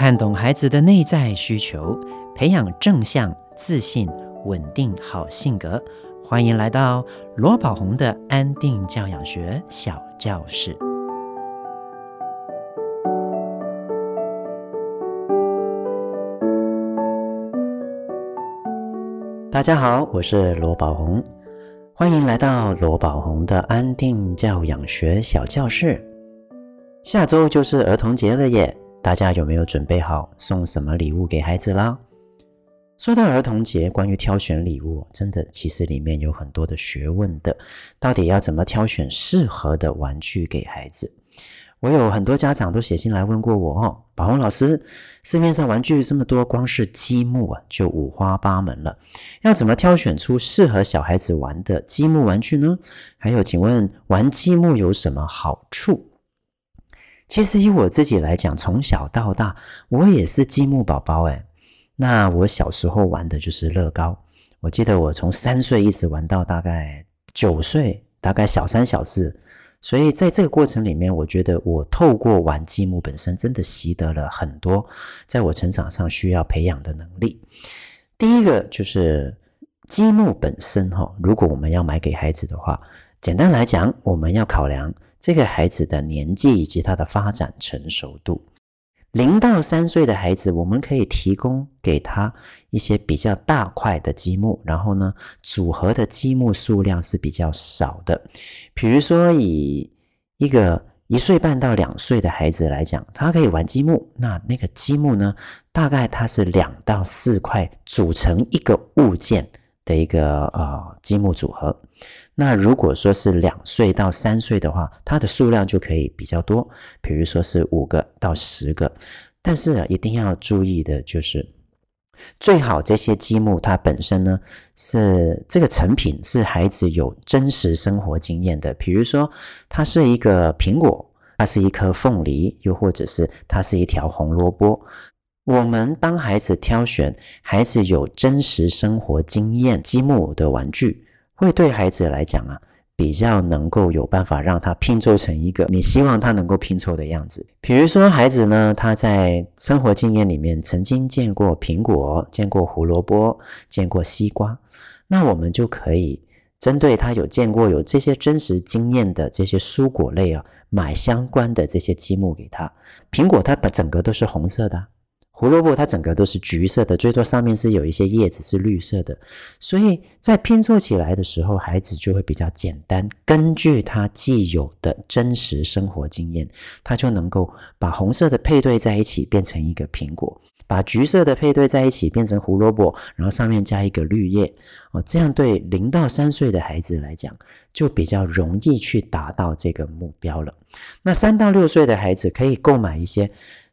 看懂孩子的内在需求，培养正向、自信、稳定好性格。欢迎来到罗宝红的安定教养学小教室。大家好，我是罗宝红，欢迎来到罗宝红的安定教养学小教室。下周就是儿童节了耶！大家有没有准备好送什么礼物给孩子啦？说到儿童节，关于挑选礼物，真的其实里面有很多的学问的。到底要怎么挑选适合的玩具给孩子？我有很多家长都写信来问过我哦，宝红老师，市面上玩具这么多，光是积木啊就五花八门了，要怎么挑选出适合小孩子玩的积木玩具呢？还有，请问玩积木有什么好处？其实以我自己来讲，从小到大，我也是积木宝宝诶。那我小时候玩的就是乐高，我记得我从三岁一直玩到大概九岁，大概小三小四。所以在这个过程里面，我觉得我透过玩积木本身，真的习得了很多在我成长上需要培养的能力。第一个就是积木本身哈，如果我们要买给孩子的话，简单来讲，我们要考量。这个孩子的年纪以及他的发展成熟度，零到三岁的孩子，我们可以提供给他一些比较大块的积木，然后呢，组合的积木数量是比较少的。比如说，以一个一岁半到两岁的孩子来讲，他可以玩积木，那那个积木呢，大概它是两到四块组成一个物件的一个呃积木组合。那如果说是两岁到三岁的话，它的数量就可以比较多，比如说是五个到十个。但是啊，一定要注意的就是，最好这些积木它本身呢，是这个成品是孩子有真实生活经验的，比如说它是一个苹果，它是一颗凤梨，又或者是它是一条红萝卜。我们帮孩子挑选孩子有真实生活经验积木的玩具。会对孩子来讲啊，比较能够有办法让他拼凑成一个你希望他能够拼凑的样子。比如说，孩子呢，他在生活经验里面曾经见过苹果，见过胡萝卜，见过西瓜，那我们就可以针对他有见过有这些真实经验的这些蔬果类啊，买相关的这些积木给他。苹果它把整个都是红色的。胡萝卜它整个都是橘色的，最多上面是有一些叶子是绿色的，所以在拼凑起来的时候，孩子就会比较简单。根据他既有的真实生活经验，他就能够把红色的配对在一起变成一个苹果，把橘色的配对在一起变成胡萝卜，然后上面加一个绿叶。哦，这样对零到三岁的孩子来讲，就比较容易去达到这个目标了。那三到六岁的孩子可以购买一些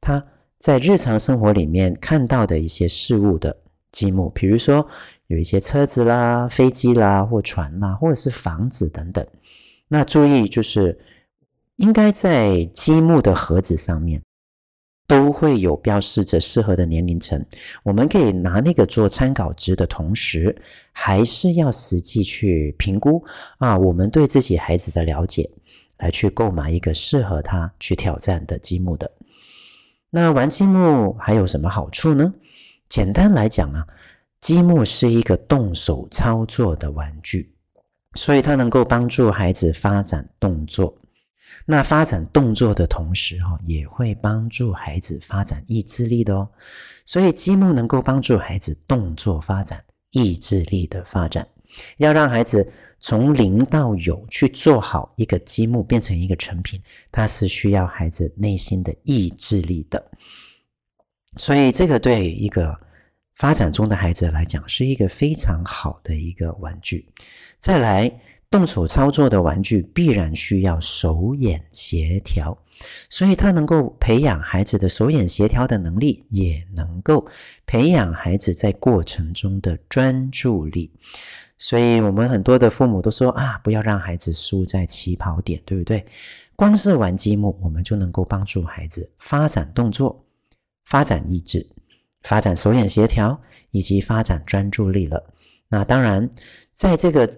他。在日常生活里面看到的一些事物的积木，比如说有一些车子啦、飞机啦、或船啦，或者是房子等等。那注意就是，应该在积木的盒子上面都会有标示着适合的年龄层。我们可以拿那个做参考值的同时，还是要实际去评估啊，我们对自己孩子的了解，来去购买一个适合他去挑战的积木的。那玩积木还有什么好处呢？简单来讲啊，积木是一个动手操作的玩具，所以它能够帮助孩子发展动作。那发展动作的同时，哈，也会帮助孩子发展意志力的哦。所以积木能够帮助孩子动作发展、意志力的发展。要让孩子从零到有去做好一个积木，变成一个成品，它是需要孩子内心的意志力的。所以，这个对一个发展中的孩子来讲，是一个非常好的一个玩具。再来，动手操作的玩具必然需要手眼协调，所以它能够培养孩子的手眼协调的能力，也能够培养孩子在过程中的专注力。所以，我们很多的父母都说啊，不要让孩子输在起跑点，对不对？光是玩积木，我们就能够帮助孩子发展动作、发展意志、发展手眼协调以及发展专注力了。那当然，在这个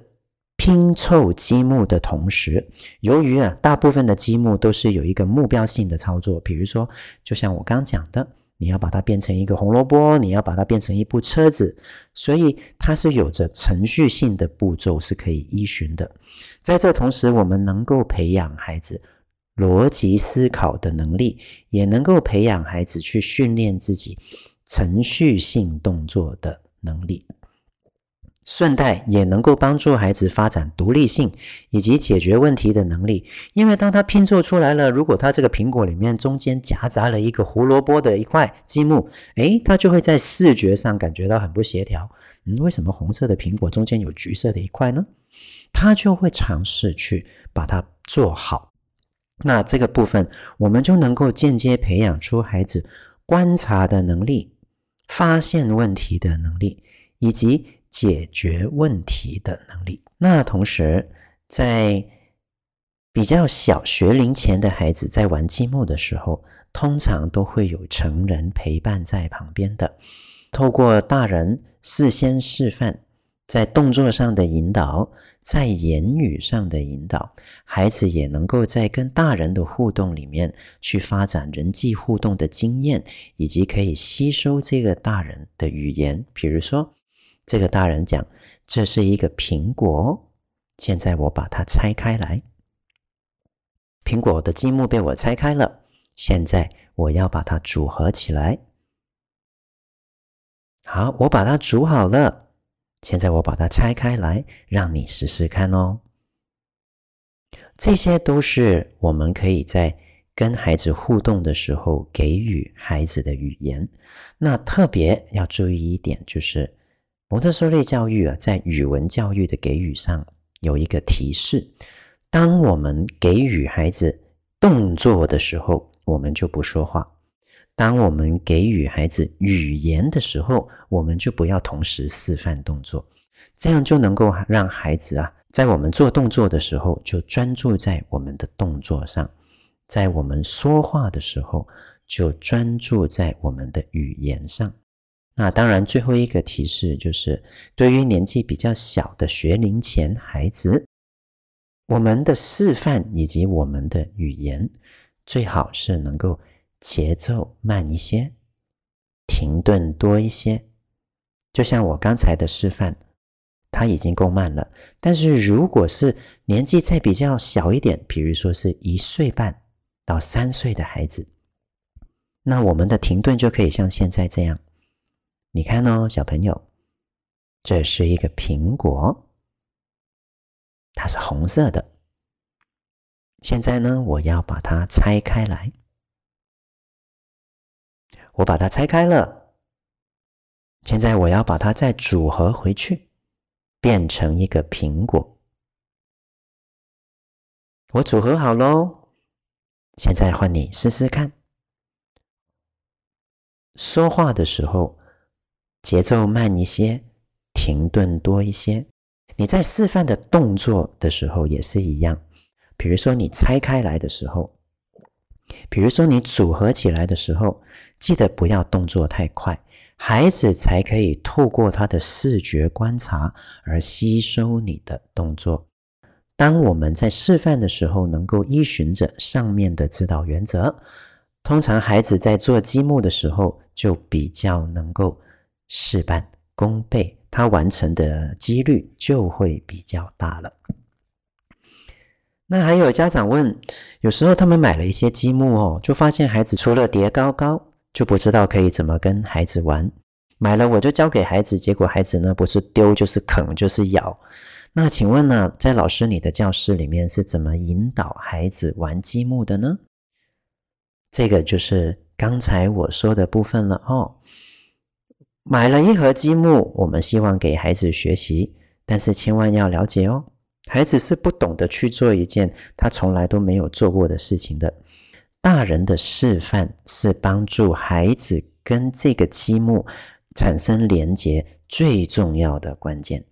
拼凑积木的同时，由于啊，大部分的积木都是有一个目标性的操作，比如说，就像我刚讲的。你要把它变成一个红萝卜，你要把它变成一部车子，所以它是有着程序性的步骤是可以依循的。在这同时，我们能够培养孩子逻辑思考的能力，也能够培养孩子去训练自己程序性动作的能力。顺带也能够帮助孩子发展独立性以及解决问题的能力，因为当他拼凑出来了，如果他这个苹果里面中间夹杂了一个胡萝卜的一块积木，诶，他就会在视觉上感觉到很不协调。嗯，为什么红色的苹果中间有橘色的一块呢？他就会尝试去把它做好。那这个部分，我们就能够间接培养出孩子观察的能力、发现问题的能力以及。解决问题的能力。那同时，在比较小学龄前的孩子在玩积木的时候，通常都会有成人陪伴在旁边的，透过大人事先示范，在动作上的引导，在言语上的引导，孩子也能够在跟大人的互动里面去发展人际互动的经验，以及可以吸收这个大人的语言，比如说。这个大人讲：“这是一个苹果，现在我把它拆开来。苹果的积木被我拆开了，现在我要把它组合起来。好，我把它组好了，现在我把它拆开来，让你试试看哦。这些都是我们可以在跟孩子互动的时候给予孩子的语言。那特别要注意一点，就是。”蒙特梭利教育啊，在语文教育的给予上有一个提示：当我们给予孩子动作的时候，我们就不说话；当我们给予孩子语言的时候，我们就不要同时示范动作。这样就能够让孩子啊，在我们做动作的时候，就专注在我们的动作上；在我们说话的时候，就专注在我们的语言上。那当然，最后一个提示就是，对于年纪比较小的学龄前孩子，我们的示范以及我们的语言，最好是能够节奏慢一些，停顿多一些。就像我刚才的示范，它已经够慢了。但是如果是年纪再比较小一点，比如说是一岁半到三岁的孩子，那我们的停顿就可以像现在这样。你看哦，小朋友，这是一个苹果，它是红色的。现在呢，我要把它拆开来。我把它拆开了。现在我要把它再组合回去，变成一个苹果。我组合好喽。现在换你试试看。说话的时候。节奏慢一些，停顿多一些。你在示范的动作的时候也是一样。比如说你拆开来的时候，比如说你组合起来的时候，记得不要动作太快，孩子才可以透过他的视觉观察而吸收你的动作。当我们在示范的时候，能够依循着上面的指导原则，通常孩子在做积木的时候就比较能够。事半功倍，他完成的几率就会比较大了。那还有家长问，有时候他们买了一些积木哦，就发现孩子除了叠高高，就不知道可以怎么跟孩子玩。买了我就交给孩子，结果孩子呢，不是丢就是啃就是咬。那请问呢，在老师你的教室里面是怎么引导孩子玩积木的呢？这个就是刚才我说的部分了哦。买了一盒积木，我们希望给孩子学习，但是千万要了解哦，孩子是不懂得去做一件他从来都没有做过的事情的。大人的示范是帮助孩子跟这个积木产生连结最重要的关键。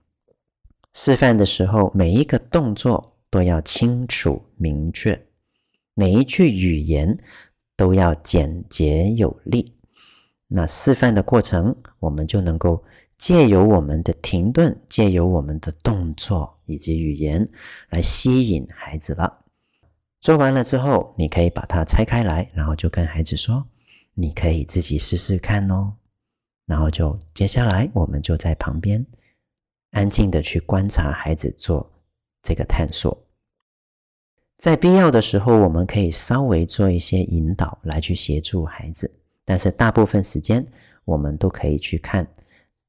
示范的时候，每一个动作都要清楚明确，每一句语言都要简洁有力。那示范的过程，我们就能够借由我们的停顿，借由我们的动作以及语言来吸引孩子了。做完了之后，你可以把它拆开来，然后就跟孩子说：“你可以自己试试看哦。然后就接下来，我们就在旁边安静的去观察孩子做这个探索。在必要的时候，我们可以稍微做一些引导来去协助孩子，但是大部分时间我们都可以去看，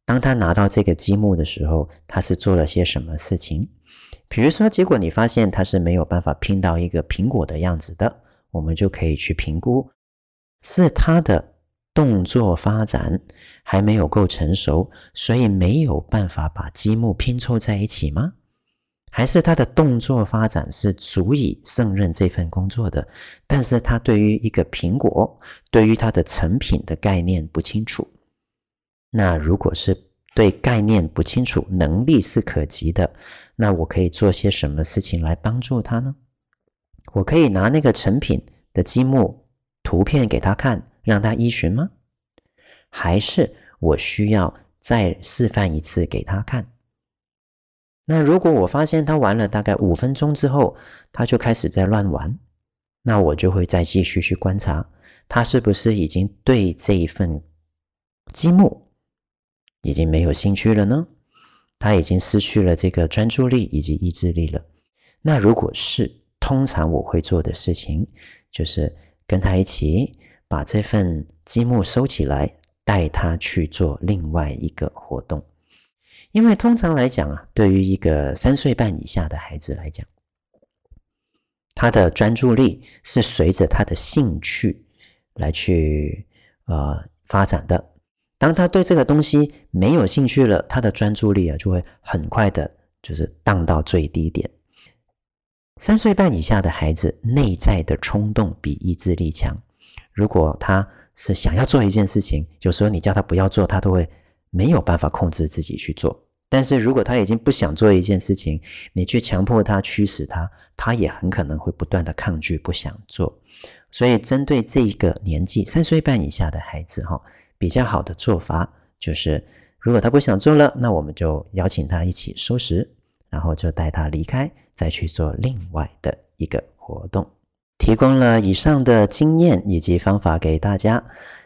当他拿到这个积木的时候，他是做了些什么事情。比如说，结果你发现他是没有办法拼到一个苹果的样子的，我们就可以去评估，是他的动作发展还没有够成熟，所以没有办法把积木拼凑在一起吗？还是他的动作发展是足以胜任这份工作的，但是他对于一个苹果，对于他的成品的概念不清楚。那如果是对概念不清楚，能力是可及的，那我可以做些什么事情来帮助他呢？我可以拿那个成品的积木图片给他看，让他依循吗？还是我需要再示范一次给他看？那如果我发现他玩了大概五分钟之后，他就开始在乱玩，那我就会再继续去观察，他是不是已经对这一份积木已经没有兴趣了呢？他已经失去了这个专注力以及意志力了。那如果是，通常我会做的事情就是跟他一起把这份积木收起来，带他去做另外一个活动。因为通常来讲啊，对于一个三岁半以下的孩子来讲，他的专注力是随着他的兴趣来去呃发展的。当他对这个东西没有兴趣了，他的专注力啊就会很快的，就是降到最低点。三岁半以下的孩子内在的冲动比意志力强。如果他是想要做一件事情，有时候你叫他不要做，他都会。没有办法控制自己去做，但是如果他已经不想做一件事情，你去强迫他、驱使他，他也很可能会不断的抗拒，不想做。所以，针对这一个年纪三岁半以下的孩子，哈，比较好的做法就是，如果他不想做了，那我们就邀请他一起收拾，然后就带他离开，再去做另外的一个活动。提供了以上的经验以及方法给大家。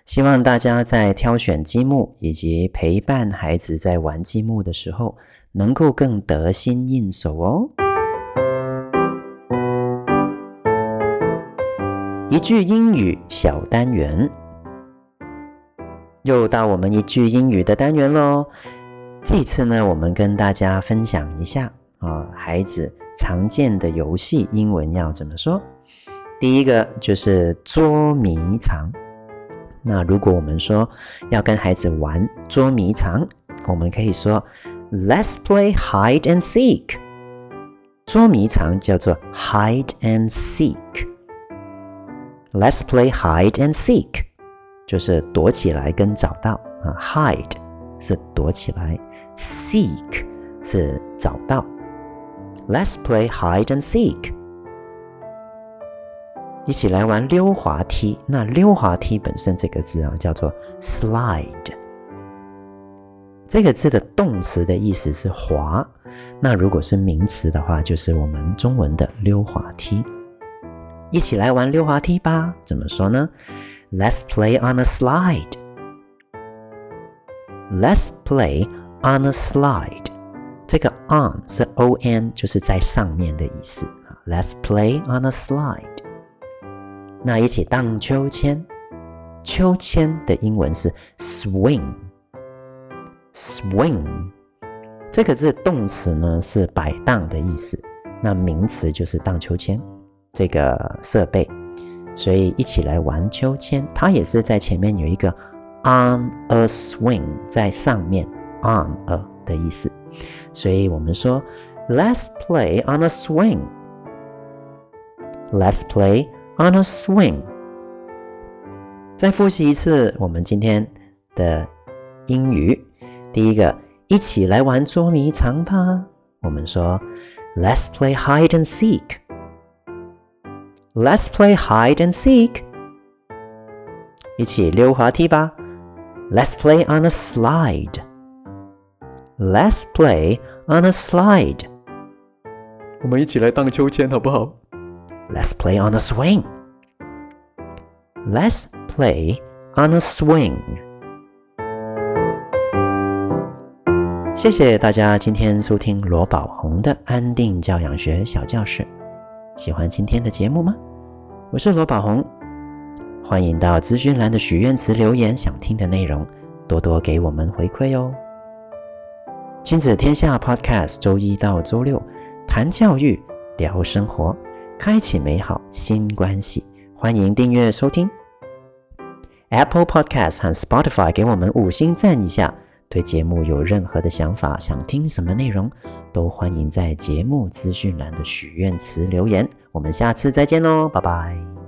希望大家在挑选积木以及陪伴孩子在玩积木的时候，能够更得心应手哦。一句英语小单元，又到我们一句英语的单元喽。这次呢，我们跟大家分享一下啊，孩子常见的游戏英文要怎么说？第一个就是捉迷藏。那如果我们说要跟孩子玩捉迷藏，我们可以说 Let's play hide and seek。捉迷藏叫做 hide and seek。Let's play hide and seek，就是躲起来跟找到啊。Hide 是躲起来，seek 是找到。Let's play hide and seek。一起来玩溜滑梯。那溜滑梯本身这个字啊，叫做 slide。这个字的动词的意思是滑。那如果是名词的话，就是我们中文的溜滑梯。一起来玩溜滑梯吧？怎么说呢？Let's play on a slide. Let's play on a slide. 这个 on 是 on，就是在上面的意思啊。Let's play on a slide. 那一起荡秋千，秋千的英文是 swing，swing，这个字动词呢是摆荡的意思，那名词就是荡秋千这个设备，所以一起来玩秋千，它也是在前面有一个 on a swing，在上面 on a 的意思，所以我们说 Let's play on a swing，Let's play。On a swing。再复习一次我们今天的英语。第一个，一起来玩捉迷藏吧。我们说，Let's play hide and seek。Let's play hide and seek。一起溜滑梯吧。Let's play on a slide。Let's play on a slide。我们一起来荡秋千，好不好？Let's play on a swing. Let's play on a swing。谢谢大家今天收听罗宝红的安定教养学小教室。喜欢今天的节目吗？我是罗宝红，欢迎到资讯栏的许愿池留言想听的内容，多多给我们回馈哦。亲子天下 Podcast，周一到周六谈教育、聊生活，开启美好新关系。欢迎订阅收听 Apple Podcast 和 Spotify，给我们五星赞一下。对节目有任何的想法，想听什么内容，都欢迎在节目资讯栏的许愿池留言。我们下次再见喽，拜拜。